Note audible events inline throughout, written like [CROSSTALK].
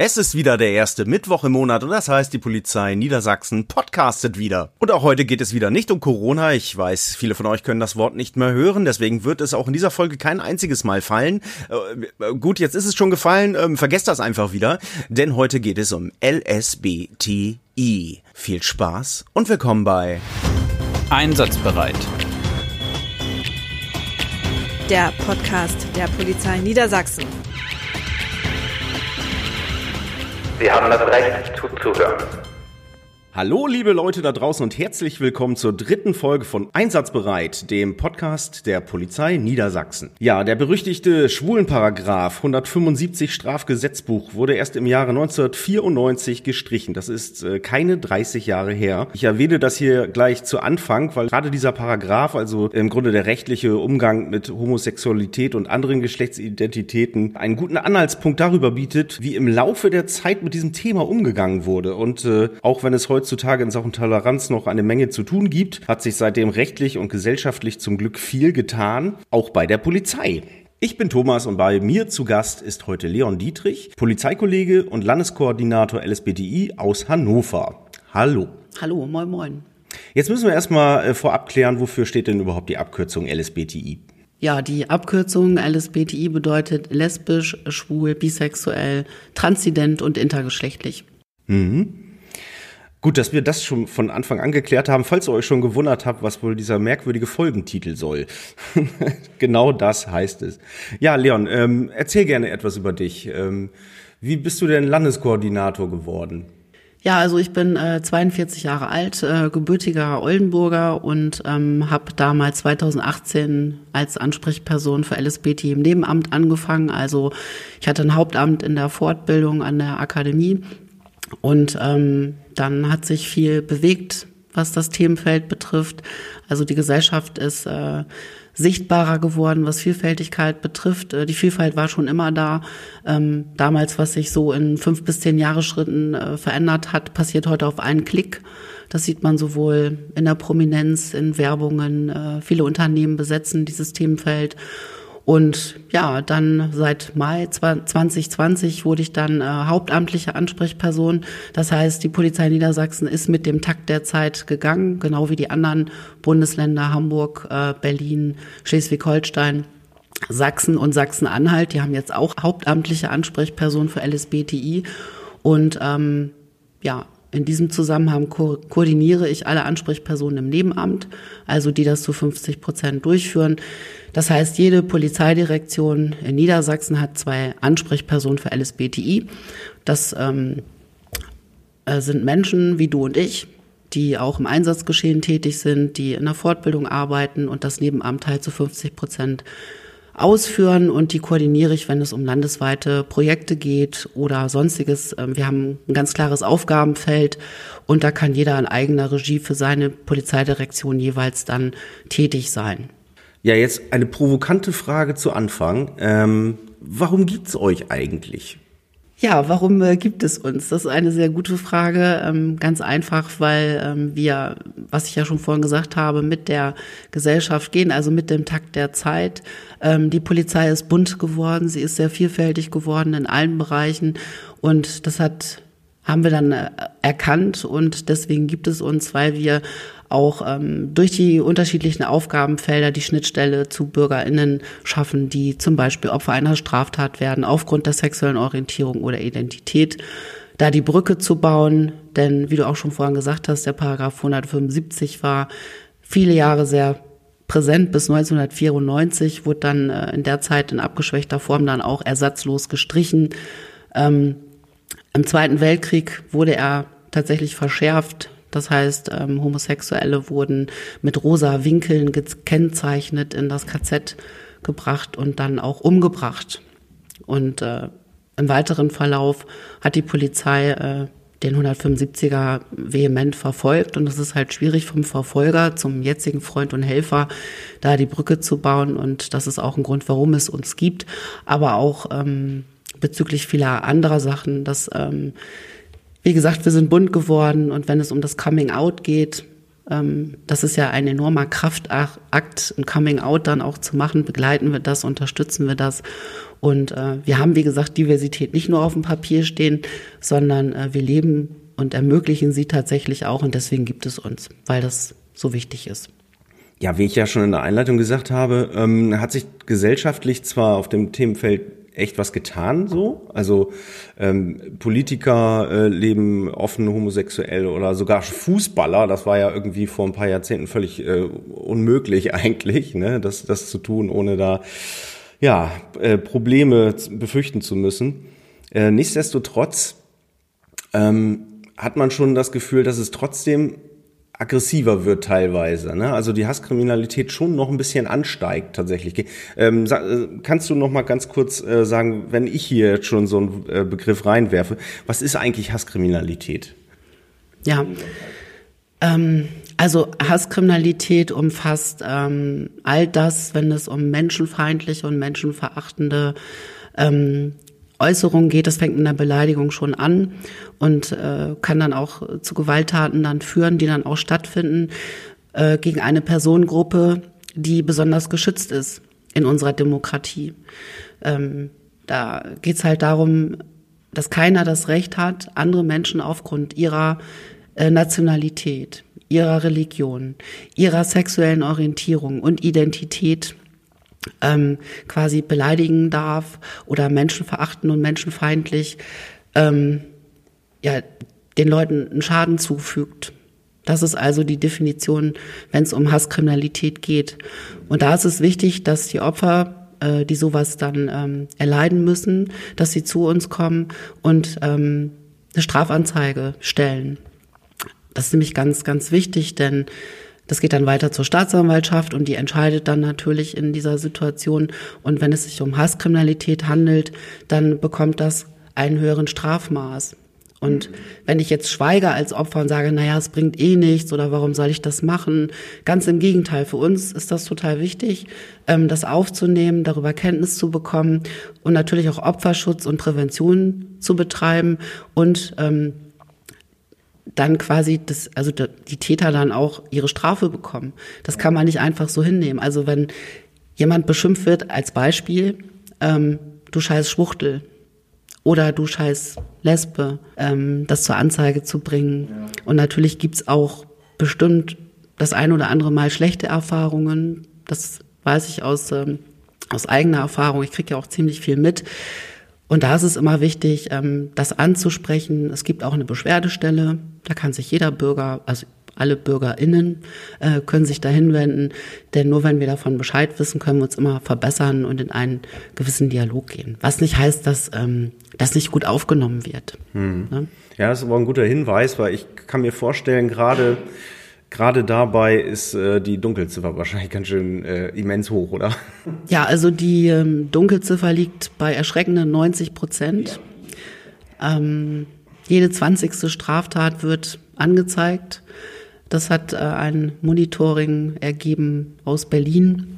Es ist wieder der erste Mittwoch im Monat und das heißt, die Polizei Niedersachsen podcastet wieder. Und auch heute geht es wieder nicht um Corona. Ich weiß, viele von euch können das Wort nicht mehr hören, deswegen wird es auch in dieser Folge kein einziges Mal fallen. Äh, gut, jetzt ist es schon gefallen, ähm, vergesst das einfach wieder, denn heute geht es um LSBTI. Viel Spaß und willkommen bei Einsatzbereit. Der Podcast der Polizei Niedersachsen. Sie haben das Recht zuzuhören. Hallo, liebe Leute da draußen und herzlich willkommen zur dritten Folge von Einsatzbereit, dem Podcast der Polizei Niedersachsen. Ja, der berüchtigte Schwulenparagraph 175 Strafgesetzbuch wurde erst im Jahre 1994 gestrichen. Das ist äh, keine 30 Jahre her. Ich erwähne das hier gleich zu Anfang, weil gerade dieser Paragraph, also im Grunde der rechtliche Umgang mit Homosexualität und anderen Geschlechtsidentitäten, einen guten Anhaltspunkt darüber bietet, wie im Laufe der Zeit mit diesem Thema umgegangen wurde. Und äh, auch wenn es heute heutzutage in Sachen Toleranz noch eine Menge zu tun gibt, hat sich seitdem rechtlich und gesellschaftlich zum Glück viel getan, auch bei der Polizei. Ich bin Thomas und bei mir zu Gast ist heute Leon Dietrich, Polizeikollege und Landeskoordinator LSBTI aus Hannover. Hallo. Hallo, moin moin. Jetzt müssen wir erstmal äh, vorab klären, wofür steht denn überhaupt die Abkürzung LSBTI? Ja, die Abkürzung LSBTI bedeutet lesbisch, schwul, bisexuell, transident und intergeschlechtlich. Mhm. Gut, dass wir das schon von Anfang an geklärt haben, falls ihr euch schon gewundert habt, was wohl dieser merkwürdige Folgentitel soll. [LAUGHS] genau das heißt es. Ja, Leon, ähm, erzähl gerne etwas über dich. Ähm, wie bist du denn Landeskoordinator geworden? Ja, also ich bin äh, 42 Jahre alt, äh, gebürtiger Oldenburger und ähm, habe damals 2018 als Ansprechperson für LSBT im Nebenamt angefangen. Also ich hatte ein Hauptamt in der Fortbildung an der Akademie und ähm, dann hat sich viel bewegt, was das Themenfeld betrifft. Also die Gesellschaft ist äh, sichtbarer geworden, was Vielfältigkeit betrifft. Äh, die Vielfalt war schon immer da. Ähm, damals, was sich so in fünf bis zehn Jahre Schritten äh, verändert hat, passiert heute auf einen Klick. Das sieht man sowohl in der Prominenz, in Werbungen. Äh, viele Unternehmen besetzen dieses Themenfeld. Und ja, dann seit Mai 2020 wurde ich dann äh, hauptamtliche Ansprechperson. Das heißt, die Polizei Niedersachsen ist mit dem Takt der Zeit gegangen, genau wie die anderen Bundesländer Hamburg, äh, Berlin, Schleswig-Holstein. Sachsen und Sachsen-Anhalt, die haben jetzt auch hauptamtliche Ansprechperson für LSBTI. Und ähm, ja, in diesem Zusammenhang ko koordiniere ich alle Ansprechpersonen im Nebenamt, also die das zu 50 Prozent durchführen. Das heißt, jede Polizeidirektion in Niedersachsen hat zwei Ansprechpersonen für LSBTI. Das ähm, äh, sind Menschen wie du und ich, die auch im Einsatzgeschehen tätig sind, die in der Fortbildung arbeiten und das Nebenamt halt zu 50 Prozent ausführen und die koordiniere ich, wenn es um landesweite Projekte geht oder sonstiges. Ähm, wir haben ein ganz klares Aufgabenfeld und da kann jeder in eigener Regie für seine Polizeidirektion jeweils dann tätig sein. Ja, jetzt eine provokante Frage zu Anfang. Ähm, warum gibt's euch eigentlich? Ja, warum äh, gibt es uns? Das ist eine sehr gute Frage. Ähm, ganz einfach, weil ähm, wir, was ich ja schon vorhin gesagt habe, mit der Gesellschaft gehen, also mit dem Takt der Zeit. Ähm, die Polizei ist bunt geworden, sie ist sehr vielfältig geworden in allen Bereichen und das hat haben wir dann äh, erkannt und deswegen gibt es uns, weil wir auch ähm, durch die unterschiedlichen Aufgabenfelder die Schnittstelle zu BürgerInnen schaffen, die zum Beispiel Opfer einer Straftat werden aufgrund der sexuellen Orientierung oder Identität. Da die Brücke zu bauen, denn wie du auch schon vorhin gesagt hast, der Paragraph 175 war viele Jahre sehr präsent bis 1994, wurde dann äh, in der Zeit in abgeschwächter Form dann auch ersatzlos gestrichen. Ähm, Im Zweiten Weltkrieg wurde er tatsächlich verschärft das heißt, ähm, Homosexuelle wurden mit rosa Winkeln gekennzeichnet in das KZ gebracht und dann auch umgebracht. Und äh, im weiteren Verlauf hat die Polizei äh, den 175er vehement verfolgt. Und es ist halt schwierig vom Verfolger zum jetzigen Freund und Helfer da die Brücke zu bauen. Und das ist auch ein Grund, warum es uns gibt, aber auch ähm, bezüglich vieler anderer Sachen, dass ähm, wie gesagt, wir sind bunt geworden und wenn es um das Coming Out geht, Ähm, das ist ja ein enormer Kraftakt, ein Coming Out dann auch zu machen. Begleiten wir das, unterstützen wir das. Und äh, wir haben, wie gesagt, Diversität nicht nur auf dem Papier stehen, sondern äh, wir leben und ermöglichen sie tatsächlich auch. Und deswegen gibt es uns, weil das so wichtig ist. Ja, wie ich ja schon in der Einleitung gesagt habe, ähm, hat sich gesellschaftlich zwar auf dem Themenfeld echt was getan so. Also ähm, Politiker äh, leben offen homosexuell oder sogar Fußballer, das war ja irgendwie vor ein paar Jahrzehnten völlig äh, unmöglich [LAUGHS] eigentlich, ne, das, das zu tun, ohne da ja, äh, Probleme befürchten zu müssen. Äh, nichtsdestotrotz ähm, hat man schon das Gefühl, dass es trotzdem aggressiver wird teilweise. Ne? Also die Hasskriminalität schon noch ein bisschen ansteigt tatsächlich. Ähm, äh, kannst du noch mal ganz kurz äh, sagen, wenn ich hier jetzt schon so einen äh, Begriff reinwerfe, was ist eigentlich Hasskriminalität? Ja, ähm, also Hasskriminalität umfasst ähm, all das, wenn es um menschenfeindliche und menschenverachtende ähm, Äußerungen geht. Das fängt in der Beleidigung schon an und äh, kann dann auch zu Gewalttaten dann führen, die dann auch stattfinden äh, gegen eine Personengruppe, die besonders geschützt ist in unserer Demokratie. Ähm, da geht's halt darum, dass keiner das Recht hat, andere Menschen aufgrund ihrer äh, Nationalität, ihrer Religion, ihrer sexuellen Orientierung und Identität ähm, quasi beleidigen darf oder menschenverachten und menschenfeindlich ähm, ja, den Leuten einen Schaden zufügt. Das ist also die Definition, wenn es um Hasskriminalität geht. Und da ist es wichtig, dass die Opfer, äh, die sowas dann ähm, erleiden müssen, dass sie zu uns kommen und ähm, eine Strafanzeige stellen. Das ist nämlich ganz, ganz wichtig, denn das geht dann weiter zur Staatsanwaltschaft und die entscheidet dann natürlich in dieser Situation. Und wenn es sich um Hasskriminalität handelt, dann bekommt das einen höheren Strafmaß. Und wenn ich jetzt schweige als Opfer und sage, naja, es bringt eh nichts oder warum soll ich das machen? Ganz im Gegenteil, für uns ist das total wichtig, ähm, das aufzunehmen, darüber Kenntnis zu bekommen und natürlich auch Opferschutz und Prävention zu betreiben und ähm, dann quasi das, also die Täter dann auch ihre Strafe bekommen. Das kann man nicht einfach so hinnehmen. Also wenn jemand beschimpft wird, als Beispiel, ähm, du scheiß Schwuchtel oder du scheiß Lesbe, ähm, das zur Anzeige zu bringen. Ja. Und natürlich gibt's auch bestimmt das ein oder andere Mal schlechte Erfahrungen. Das weiß ich aus, ähm, aus eigener Erfahrung. Ich kriege ja auch ziemlich viel mit. Und da ist es immer wichtig, ähm, das anzusprechen. Es gibt auch eine Beschwerdestelle, da kann sich jeder Bürger, also alle BürgerInnen äh, können sich dahin wenden, denn nur wenn wir davon Bescheid wissen, können wir uns immer verbessern und in einen gewissen Dialog gehen. Was nicht heißt, dass ähm, das nicht gut aufgenommen wird. Hm. Ne? Ja, das ist aber ein guter Hinweis, weil ich kann mir vorstellen, gerade Gerade dabei ist äh, die Dunkelziffer wahrscheinlich ganz schön äh, immens hoch, oder? [LAUGHS] Ja, also die ähm, Dunkelziffer liegt bei erschreckenden 90 Prozent. Ähm, jede zwanzigste Straftat wird angezeigt. Das hat äh, ein Monitoring ergeben aus Berlin.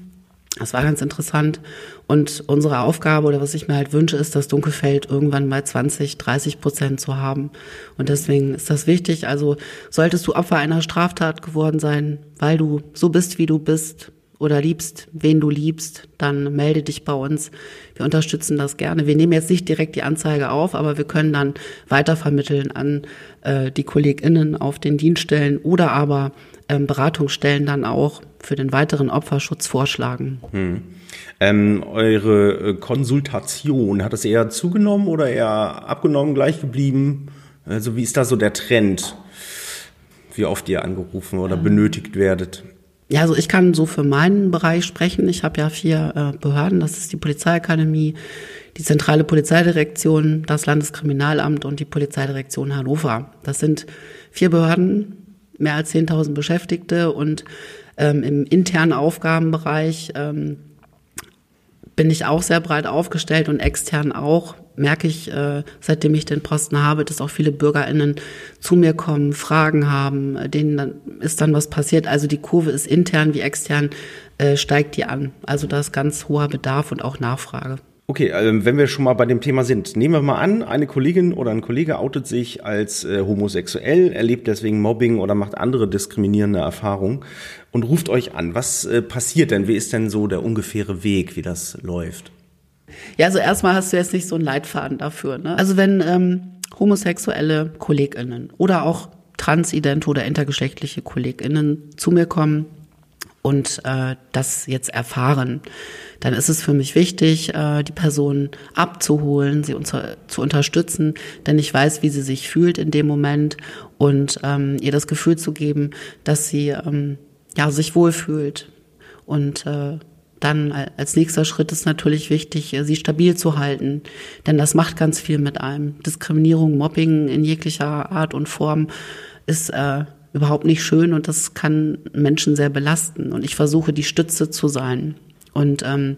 Das war ganz interessant. Und unsere Aufgabe oder was ich mir halt wünsche, ist, das Dunkelfeld irgendwann mal 20, 30 Prozent zu haben. Und deswegen ist das wichtig. Also solltest du Opfer einer Straftat geworden sein, weil du so bist, wie du bist oder liebst, wen du liebst, dann melde dich bei uns. Wir unterstützen das gerne. Wir nehmen jetzt nicht direkt die Anzeige auf, aber wir können dann weitervermitteln an äh, die KollegInnen auf den Dienststellen oder aber ähm, Beratungsstellen dann auch für den weiteren Opferschutz vorschlagen. Hm. Ähm, eure äh, Konsultation, hat es eher zugenommen oder eher abgenommen, gleich geblieben? Also wie ist da so der Trend, wie oft ihr angerufen oder ähm. benötigt werdet? Ja, also ich kann so für meinen Bereich sprechen. Ich habe ja vier äh, Behörden, das ist die Polizeiakademie, die zentrale Polizeidirektion, das Landeskriminalamt und die Polizeidirektion Hannover. Das sind vier Behörden, mehr als 10.000 Beschäftigte und ähm, im internen Aufgabenbereich ähm, bin ich auch sehr breit aufgestellt und extern auch. Merke ich, äh, seitdem ich den Posten habe, dass auch viele BürgerInnen zu mir kommen, Fragen haben, denen dann ist dann was passiert. Also die Kurve ist intern wie extern, äh, steigt die an. Also da ist ganz hoher Bedarf und auch Nachfrage. Okay, wenn wir schon mal bei dem Thema sind, nehmen wir mal an, eine Kollegin oder ein Kollege outet sich als äh, homosexuell, erlebt deswegen Mobbing oder macht andere diskriminierende Erfahrungen und ruft euch an. Was äh, passiert denn? Wie ist denn so der ungefähre Weg, wie das läuft? Ja, also erstmal hast du jetzt nicht so einen Leitfaden dafür. Ne? Also wenn ähm, homosexuelle KollegInnen oder auch transidente oder intergeschlechtliche KollegInnen zu mir kommen und äh, das jetzt erfahren, dann ist es für mich wichtig, äh, die Person abzuholen, sie unter, zu unterstützen, denn ich weiß, wie sie sich fühlt in dem Moment und ähm, ihr das Gefühl zu geben, dass sie ähm, ja sich wohlfühlt und äh, dann als nächster Schritt ist natürlich wichtig, sie stabil zu halten, denn das macht ganz viel mit einem. Diskriminierung, Mobbing in jeglicher Art und Form ist äh, überhaupt nicht schön und das kann Menschen sehr belasten. Und ich versuche, die Stütze zu sein und ähm,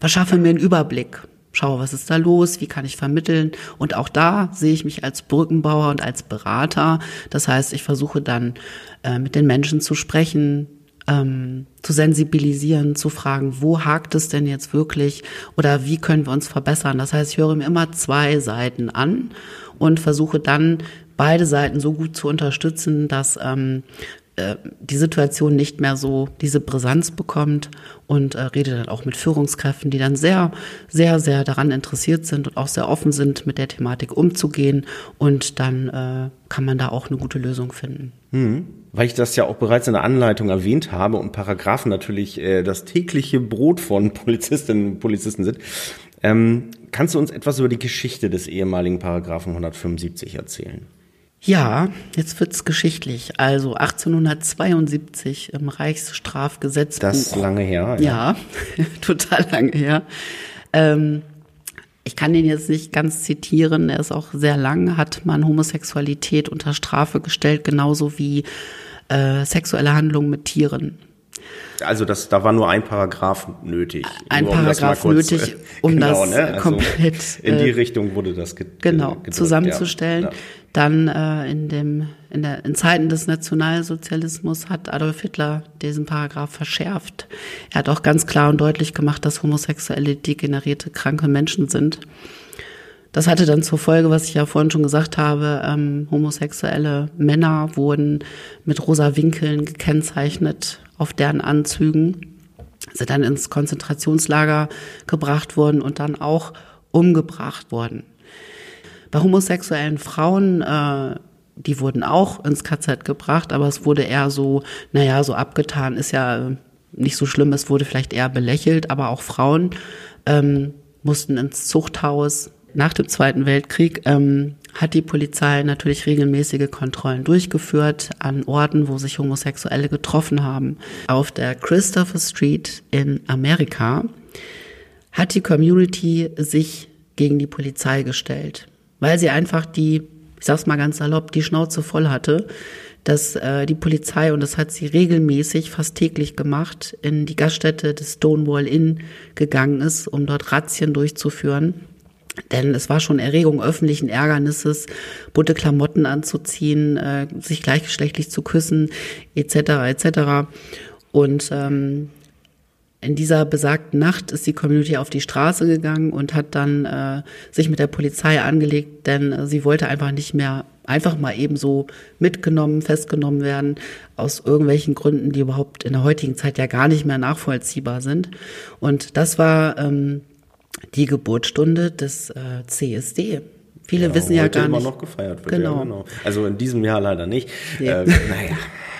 verschaffe mir einen Überblick. Schaue, was ist da los, wie kann ich vermitteln. Und auch da sehe ich mich als Brückenbauer und als Berater. Das heißt, ich versuche dann äh, mit den Menschen zu sprechen, ähm, zu sensibilisieren, zu fragen, wo hakt es denn jetzt wirklich oder wie können wir uns verbessern. Das heißt, ich höre mir immer zwei Seiten an und versuche dann beide Seiten so gut zu unterstützen, dass ähm, äh, die Situation nicht mehr so diese Brisanz bekommt und äh, rede dann auch mit Führungskräften, die dann sehr, sehr, sehr daran interessiert sind und auch sehr offen sind, mit der Thematik umzugehen und dann äh, kann man da auch eine gute Lösung finden. Hm. Weil ich das ja auch bereits in der Anleitung erwähnt habe und Paragraphen natürlich äh, das tägliche Brot von [LAUGHS] Polizistinnen und Polizisten sind, ähm, kannst du uns etwas über die Geschichte des ehemaligen Paragraphen 175 erzählen? Ja, jetzt wird's geschichtlich. Also 1872 im Reichsstrafgesetzbuch. Das ist lange her. Ja, ja [LAUGHS] total lange her. Ähm, ich kann den jetzt nicht ganz zitieren, er ist auch sehr lang, hat man Homosexualität unter Strafe gestellt, genauso wie äh, sexuelle Handlungen mit Tieren. Also das, da war nur ein Paragraph nötig. Ein um Paragraph kurz, nötig, um [LAUGHS] genau, das ne? also komplett in die äh, Richtung wurde das ge genau gedrückt, zusammenzustellen. Ja. Dann äh, in dem in der in Zeiten des Nationalsozialismus hat Adolf Hitler diesen Paragraph verschärft. Er hat auch ganz klar und deutlich gemacht, dass Homosexuelle degenerierte kranke Menschen sind. Das hatte dann zur Folge, was ich ja vorhin schon gesagt habe, ähm, homosexuelle Männer wurden mit rosa Winkeln gekennzeichnet auf deren Anzügen, sind dann ins Konzentrationslager gebracht worden und dann auch umgebracht worden. Bei homosexuellen Frauen, äh, die wurden auch ins KZ gebracht, aber es wurde eher so, naja, so abgetan, ist ja nicht so schlimm, es wurde vielleicht eher belächelt, aber auch Frauen ähm, mussten ins Zuchthaus, nach dem Zweiten Weltkrieg ähm, hat die Polizei natürlich regelmäßige Kontrollen durchgeführt an Orten, wo sich Homosexuelle getroffen haben. Auf der Christopher Street in Amerika hat die Community sich gegen die Polizei gestellt, weil sie einfach die, ich sag's mal ganz salopp, die Schnauze voll hatte, dass äh, die Polizei, und das hat sie regelmäßig, fast täglich gemacht, in die Gaststätte des Stonewall Inn gegangen ist, um dort Razzien durchzuführen denn es war schon Erregung öffentlichen Ärgernisses, bunte Klamotten anzuziehen, äh, sich gleichgeschlechtlich zu küssen, etc. etc. Und ähm, in dieser besagten Nacht ist die Community auf die Straße gegangen und hat dann äh, sich mit der Polizei angelegt, denn äh, sie wollte einfach nicht mehr einfach mal eben so mitgenommen, festgenommen werden, aus irgendwelchen Gründen, die überhaupt in der heutigen Zeit ja gar nicht mehr nachvollziehbar sind. Und das war ähm, die Geburtsstunde des äh, CSD. Viele ja, wissen ja gar immer nicht. noch gefeiert wird. Genau. Ja, genau. Also in diesem Jahr leider nicht. Ja. Äh, naja. [LAUGHS]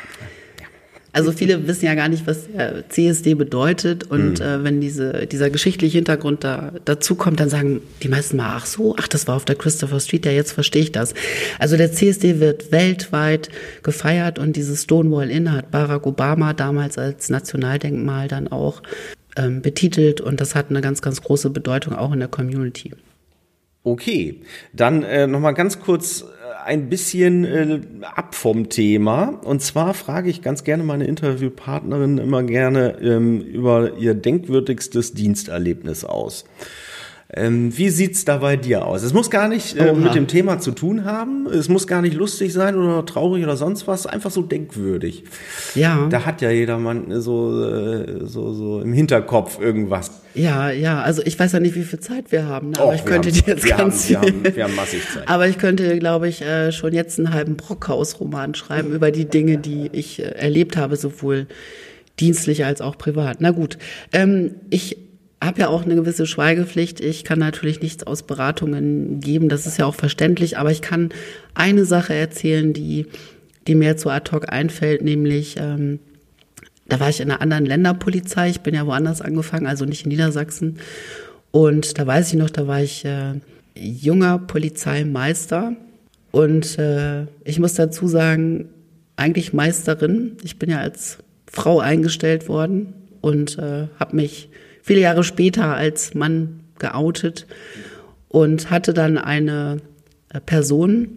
Also viele wissen ja gar nicht, was der CSD bedeutet. Und mhm. äh, wenn diese, dieser geschichtliche Hintergrund da dazu kommt, dann sagen die meisten mal, ach so, ach, das war auf der Christopher Street, ja, jetzt verstehe ich das. Also der CSD wird weltweit gefeiert und dieses Stonewall Inn hat Barack Obama damals als Nationaldenkmal dann auch ähm, betitelt und das hat eine ganz, ganz große Bedeutung auch in der Community. Okay, dann äh, nochmal ganz kurz äh, ein bisschen äh, ab vom Thema. Und zwar frage ich ganz gerne meine Interviewpartnerin immer gerne ähm, über ihr denkwürdigstes Diensterlebnis aus. Ähm, wie sieht's da bei dir aus? Es muss gar nicht äh, mit dem Thema zu tun haben. Es muss gar nicht lustig sein oder traurig oder sonst was. Einfach so denkwürdig. Ja. Da hat ja jedermann so, äh, so, so im Hinterkopf irgendwas. Ja, ja, also ich weiß ja nicht, wie viel Zeit wir haben, ne? aber Och, ich könnte haben- dir jetzt wir ganz haben- wir haben- wir haben massig Zeit. Aber ich könnte, glaube ich, äh, schon jetzt einen halben Brockhaus-Roman schreiben über die Dinge, die ich äh, erlebt habe, sowohl dienstlich als auch privat. Na gut, ähm, ich habe ja auch eine gewisse Schweigepflicht. Ich kann natürlich nichts aus Beratungen geben, das ist ja auch verständlich, aber ich kann eine Sache erzählen, die, die mir zu ad hoc einfällt, nämlich ähm, da war ich in einer anderen Länderpolizei. Ich bin ja woanders angefangen, also nicht in Niedersachsen. Und da weiß ich noch, da war ich äh, junger Polizeimeister. Und äh, ich muss dazu sagen, eigentlich Meisterin. Ich bin ja als Frau eingestellt worden und äh, habe mich viele Jahre später als Mann geoutet und hatte dann eine äh, Person,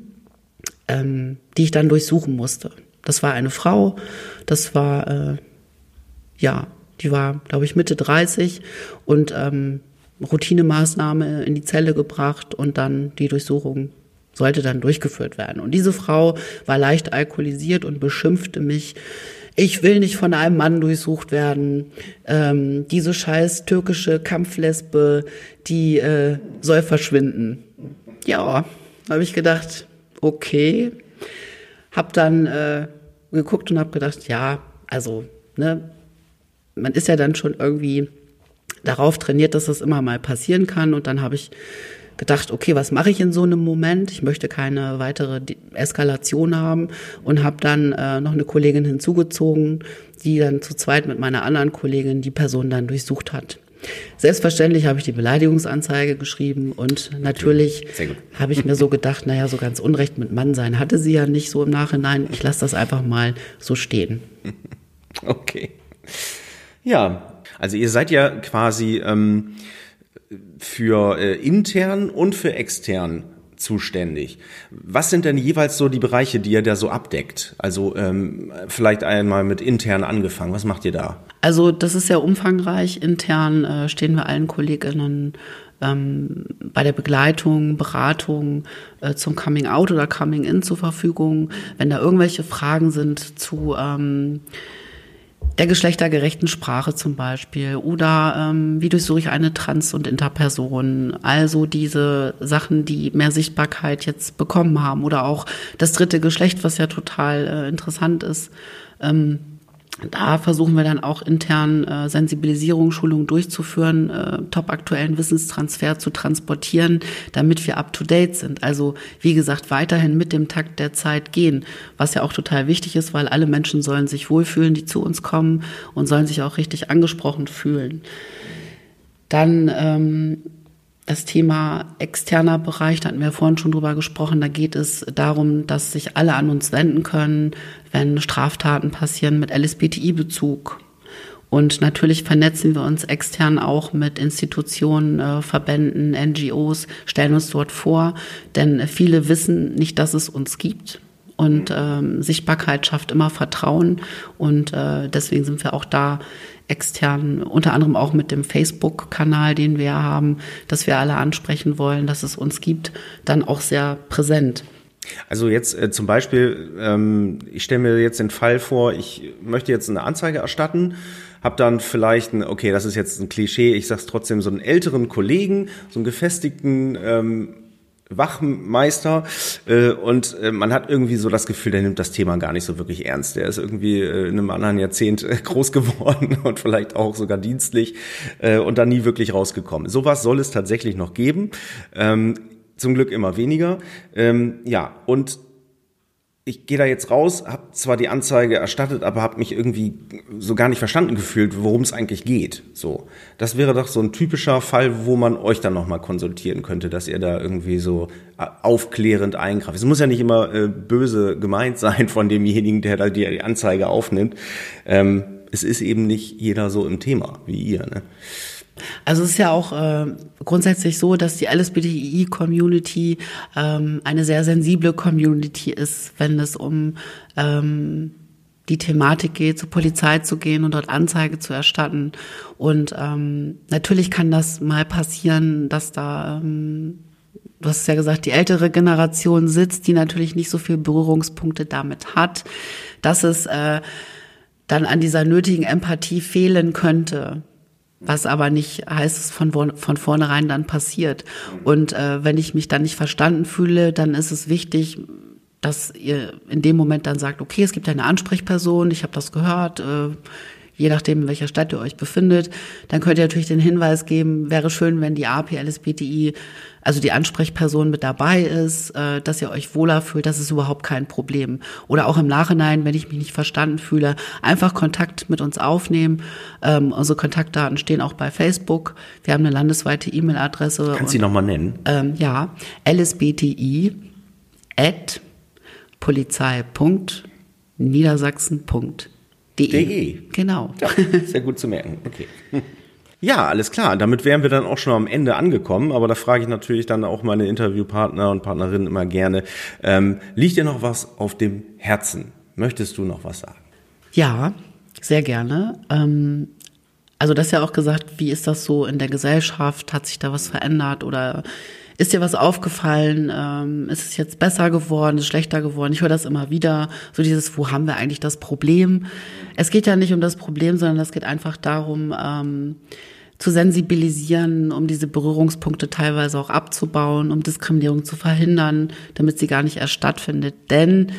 ähm, die ich dann durchsuchen musste. Das war eine Frau, das war, äh, ja, die war, glaube ich, Mitte 30 und ähm, Routinemaßnahme in die Zelle gebracht und dann die Durchsuchung sollte dann durchgeführt werden. Und diese Frau war leicht alkoholisiert und beschimpfte mich. Ich will nicht von einem Mann durchsucht werden. Ähm, diese scheiß türkische Kampflesbe, die äh, soll verschwinden. Ja, habe ich gedacht, okay. Hab dann äh, geguckt und habe gedacht, ja, also, ne, man ist ja dann schon irgendwie darauf trainiert, dass das immer mal passieren kann. Und dann habe ich gedacht, okay, was mache ich in so einem Moment? Ich möchte keine weitere Eskalation haben und habe dann äh, noch eine Kollegin hinzugezogen, die dann zu zweit mit meiner anderen Kollegin die Person dann durchsucht hat. Selbstverständlich habe ich die Beleidigungsanzeige geschrieben und natürlich habe ich mir so gedacht, naja, so ganz Unrecht mit Mann sein hatte sie ja nicht so im Nachhinein. Ich lasse das einfach mal so stehen. [LAUGHS] Okay. Ja, also ihr seid ja quasi ähm, für äh, intern und für extern zuständig. Was sind denn jeweils so die Bereiche, die ihr da so abdeckt? Also ähm, vielleicht einmal mit intern angefangen. Was macht ihr da? Also das ist sehr umfangreich. Intern äh, stehen wir allen Kolleginnen ähm, bei der Begleitung, Beratung äh, zum Coming Out oder Coming In zur Verfügung. Wenn da irgendwelche Fragen sind zu ähm, der geschlechtergerechten Sprache zum Beispiel oder ähm, wie durchsuche ich eine Trans- und Interperson, also diese Sachen, die mehr Sichtbarkeit jetzt bekommen haben oder auch das dritte Geschlecht, was ja total äh, interessant ist. Ähm, da versuchen wir dann auch intern äh, Sensibilisierung, Schulung durchzuführen, äh, top aktuellen Wissenstransfer zu transportieren, damit wir up to date sind. Also wie gesagt, weiterhin mit dem Takt der Zeit gehen, was ja auch total wichtig ist, weil alle Menschen sollen sich wohlfühlen, die zu uns kommen und sollen sich auch richtig angesprochen fühlen. Dann ähm, das Thema externer Bereich, da hatten wir vorhin schon drüber gesprochen, da geht es darum, dass sich alle an uns wenden können, wenn Straftaten passieren mit LSBTI-Bezug. Und natürlich vernetzen wir uns extern auch mit Institutionen, äh, Verbänden, NGOs, stellen uns dort vor, denn viele wissen nicht, dass es uns gibt. Und ähm, Sichtbarkeit schafft immer Vertrauen. Und äh, deswegen sind wir auch da extern, unter anderem auch mit dem Facebook-Kanal, den wir haben, dass wir alle ansprechen wollen, dass es uns gibt, dann auch sehr präsent. Also jetzt äh, zum Beispiel, ähm, ich stelle mir jetzt den Fall vor, ich möchte jetzt eine Anzeige erstatten, habe dann vielleicht, ein, okay, das ist jetzt ein Klischee, ich sag's trotzdem, so einen älteren Kollegen, so einen gefestigten ähm, Wachmeister äh, und äh, man hat irgendwie so das Gefühl, der nimmt das Thema gar nicht so wirklich ernst. Der ist irgendwie äh, in einem anderen Jahrzehnt äh, groß [LAUGHS] geworden und vielleicht auch sogar dienstlich äh, und da nie wirklich rausgekommen. Sowas soll es tatsächlich noch geben. Ähm, zum Glück immer weniger. Ähm, ja, und ich gehe da jetzt raus, habe zwar die Anzeige erstattet, aber habe mich irgendwie so gar nicht verstanden gefühlt, worum es eigentlich geht. So, das wäre doch so ein typischer Fall, wo man euch dann nochmal konsultieren könnte, dass ihr da irgendwie so äh, aufklärend eingreift. Es muss ja nicht immer äh, böse gemeint sein von demjenigen, der da die Anzeige aufnimmt. Ähm, es ist eben nicht jeder so im Thema wie ihr. Ne? Also es ist ja auch äh, grundsätzlich so, dass die LSBTI-Community ähm, eine sehr sensible Community ist, wenn es um ähm, die Thematik geht, zur Polizei zu gehen und dort Anzeige zu erstatten. Und ähm, natürlich kann das mal passieren, dass da, ähm, du hast ja gesagt, die ältere Generation sitzt, die natürlich nicht so viel Berührungspunkte damit hat, dass es äh, dann an dieser nötigen Empathie fehlen könnte. Was aber nicht heißt, es von, von vornherein dann passiert. Und äh, wenn ich mich dann nicht verstanden fühle, dann ist es wichtig, dass ihr in dem Moment dann sagt, okay, es gibt eine Ansprechperson, ich habe das gehört, äh, je nachdem, in welcher Stadt ihr euch befindet, dann könnt ihr natürlich den Hinweis geben, wäre schön, wenn die APLSBTI, also die Ansprechperson mit dabei ist, äh, dass ihr euch wohler fühlt, das ist überhaupt kein Problem. Oder auch im Nachhinein, wenn ich mich nicht verstanden fühle, einfach Kontakt mit uns aufnehmen. Ähm, unsere Kontaktdaten stehen auch bei Facebook. Wir haben eine landesweite E-Mail-Adresse. Kannst du sie nochmal nennen? Ähm, ja, lsbti at polizei.niedersachsen.de. De. Genau. Ja, sehr gut zu merken. Okay. Ja, alles klar. Damit wären wir dann auch schon am Ende angekommen. Aber da frage ich natürlich dann auch meine Interviewpartner und Partnerinnen immer gerne. Ähm, liegt dir noch was auf dem Herzen? Möchtest du noch was sagen? Ja, sehr gerne. Ähm, also das ja auch gesagt, wie ist das so in der Gesellschaft? Hat sich da was verändert oder ist dir was aufgefallen? Ähm, ist es jetzt besser geworden? Ist es schlechter geworden? Ich höre das immer wieder. So dieses, wo haben wir eigentlich das Problem? Es geht ja nicht um das Problem, sondern es geht einfach darum, ähm, zu sensibilisieren, um diese Berührungspunkte teilweise auch abzubauen, um Diskriminierung zu verhindern, damit sie gar nicht erst stattfindet. Denn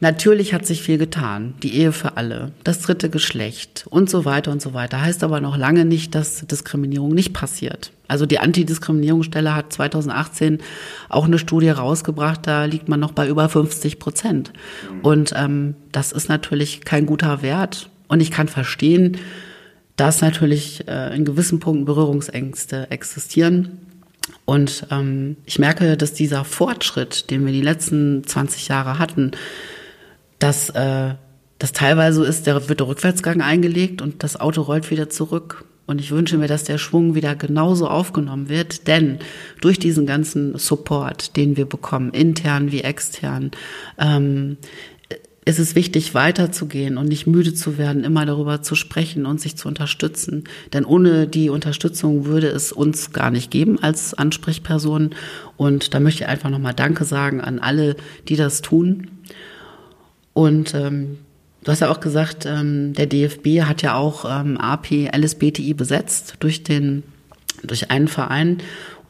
Natürlich hat sich viel getan. Die Ehe für alle, das dritte Geschlecht und so weiter und so weiter. Heißt aber noch lange nicht, dass Diskriminierung nicht passiert. Also die Antidiskriminierungsstelle hat 2018 auch eine Studie rausgebracht, da liegt man noch bei über 50 Prozent. Und ähm, das ist natürlich kein guter Wert. Und ich kann verstehen, dass natürlich äh, in gewissen Punkten Berührungsängste existieren. Und ähm, ich merke, dass dieser Fortschritt, den wir die letzten 20 Jahre hatten, dass äh, das teilweise ist, der wird der Rückwärtsgang eingelegt und das Auto rollt wieder zurück. Und ich wünsche mir, dass der Schwung wieder genauso aufgenommen wird, denn durch diesen ganzen Support, den wir bekommen, intern wie extern, ähm, ist es wichtig, weiterzugehen und nicht müde zu werden, immer darüber zu sprechen und sich zu unterstützen. Denn ohne die Unterstützung würde es uns gar nicht geben als Ansprechperson. Und da möchte ich einfach nochmal Danke sagen an alle, die das tun. Und ähm, du hast ja auch gesagt, ähm, der DFB hat ja auch ähm, AP LSBTI besetzt durch den durch einen Verein.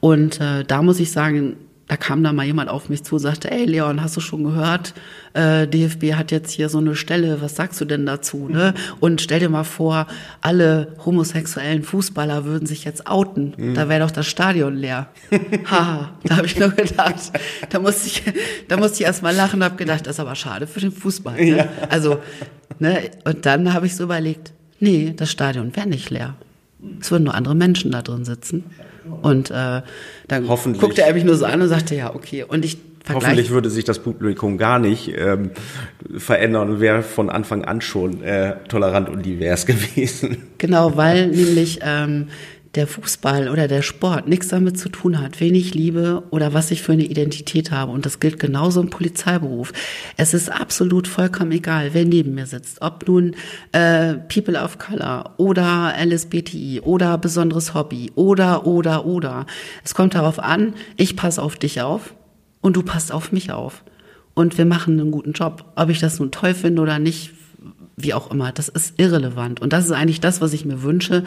Und äh, da muss ich sagen, da kam da mal jemand auf mich zu und sagte, ey Leon, hast du schon gehört, äh, DFB hat jetzt hier so eine Stelle, was sagst du denn dazu? Ne? Und stell dir mal vor, alle homosexuellen Fußballer würden sich jetzt outen, mhm. da wäre doch das Stadion leer. [LAUGHS] Haha, da habe ich nur gedacht, da musste ich, da musste ich erst mal lachen und habe gedacht, das ist aber schade für den Fußball. Ne? Ja. Also, ne? und dann habe ich so überlegt, nee, das Stadion wäre nicht leer. Es würden nur andere Menschen da drin sitzen. Und äh, dann guckte er mich nur so an und sagte, ja, okay. Und ich Hoffentlich würde sich das Publikum gar nicht ähm, verändern und wäre von Anfang an schon äh, tolerant und divers [LAUGHS] gewesen. Genau, weil nämlich ähm, der Fußball oder der Sport nichts damit zu tun hat, wen ich liebe oder was ich für eine Identität habe. Und das gilt genauso im Polizeiberuf. Es ist absolut vollkommen egal, wer neben mir sitzt. Ob nun äh, People of Color oder LSBTI oder besonderes Hobby oder, oder, oder. Es kommt darauf an, ich passe auf dich auf und du passt auf mich auf. Und wir machen einen guten Job. Ob ich das nun toll finde oder nicht, wie auch immer, das ist irrelevant. Und das ist eigentlich das, was ich mir wünsche.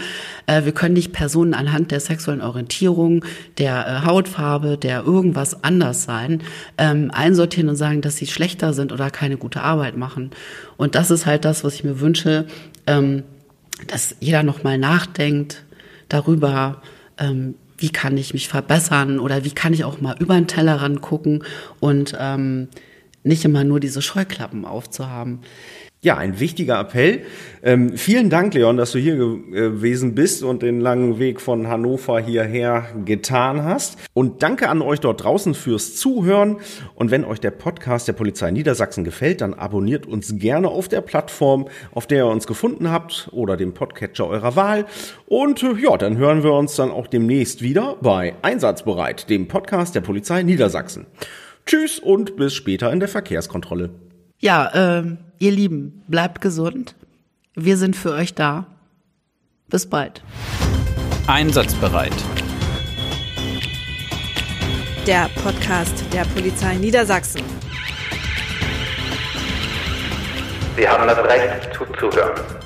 Äh, wir können nicht Personen anhand der sexuellen Orientierung, der äh, Hautfarbe, der irgendwas anders sein, ähm, einsortieren und sagen, dass sie schlechter sind oder keine gute Arbeit machen. Und das ist halt das, was ich mir wünsche, ähm, dass jeder nochmal nachdenkt darüber, ähm, wie kann ich mich verbessern oder wie kann ich auch mal über den Tellerrand gucken und nicht immer nur diese Scheuklappen aufzuhaben. Ja, ein wichtiger Appell. Ähm, vielen Dank, Leon, dass du hier gewesen bist und den langen Weg von Hannover hierher getan hast. Und danke an euch dort draußen fürs Zuhören. Und wenn euch der Podcast der Polizei Niedersachsen gefällt, dann abonniert uns gerne auf der Plattform, auf der ihr uns gefunden habt oder dem Podcatcher eurer Wahl. Und äh, ja, dann hören wir uns dann auch demnächst wieder bei Einsatzbereit, dem Podcast der Polizei Niedersachsen. Tschüss und bis später in der Verkehrskontrolle. Ja, ähm ihr Lieben, bleibt gesund. Wir sind für euch da. Bis bald. Einsatzbereit. Der Podcast der Polizei Niedersachsen. Sie haben das Recht zuzuhören.